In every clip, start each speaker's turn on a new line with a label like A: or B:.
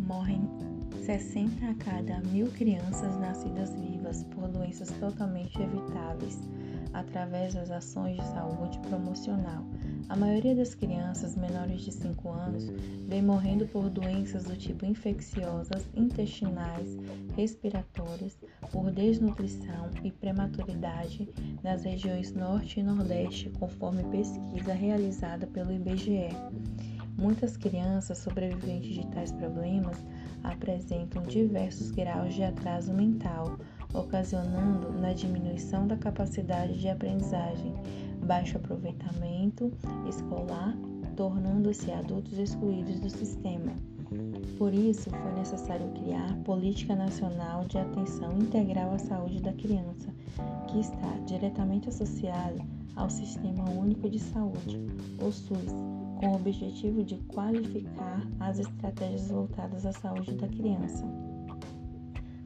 A: morrem 60 a cada mil crianças nascidas vivas por doenças totalmente evitáveis através das ações de saúde promocional. A maioria das crianças menores de 5 anos vem morrendo por doenças do tipo infecciosas, intestinais, respiratórias, por desnutrição e prematuridade nas regiões Norte e Nordeste, conforme pesquisa realizada pelo IBGE. Muitas crianças sobreviventes de tais problemas apresentam diversos graus de atraso mental, ocasionando na diminuição da capacidade de aprendizagem, baixo aproveitamento escolar, tornando-se adultos excluídos do sistema. Por isso, foi necessário criar política nacional de atenção integral à saúde da criança, que está diretamente associada ao Sistema Único de Saúde, o SUS, com o objetivo de qualificar as estratégias voltadas à saúde da criança.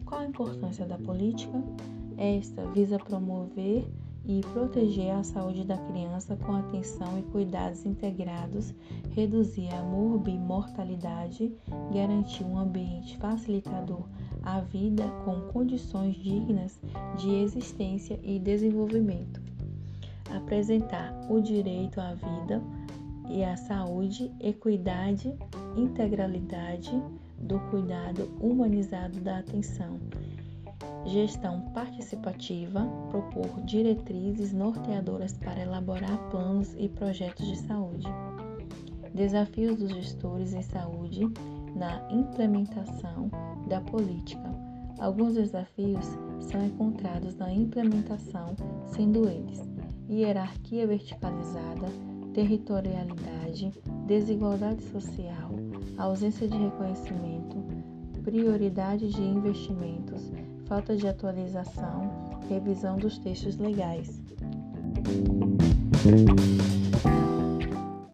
A: Qual a importância da política? Esta visa promover e proteger a saúde da criança com atenção e cuidados integrados, reduzir a morbimortalidade, garantir um ambiente facilitador à vida com condições dignas de existência e desenvolvimento. Apresentar o direito à vida e à saúde, equidade, integralidade, do cuidado humanizado da atenção. Gestão participativa, propor diretrizes norteadoras para elaborar planos e projetos de saúde. Desafios dos gestores em saúde na implementação da política. Alguns desafios são encontrados na implementação, sendo eles hierarquia verticalizada, territorialidade, desigualdade social, ausência de reconhecimento, prioridade de investimentos, falta de atualização, revisão dos textos legais.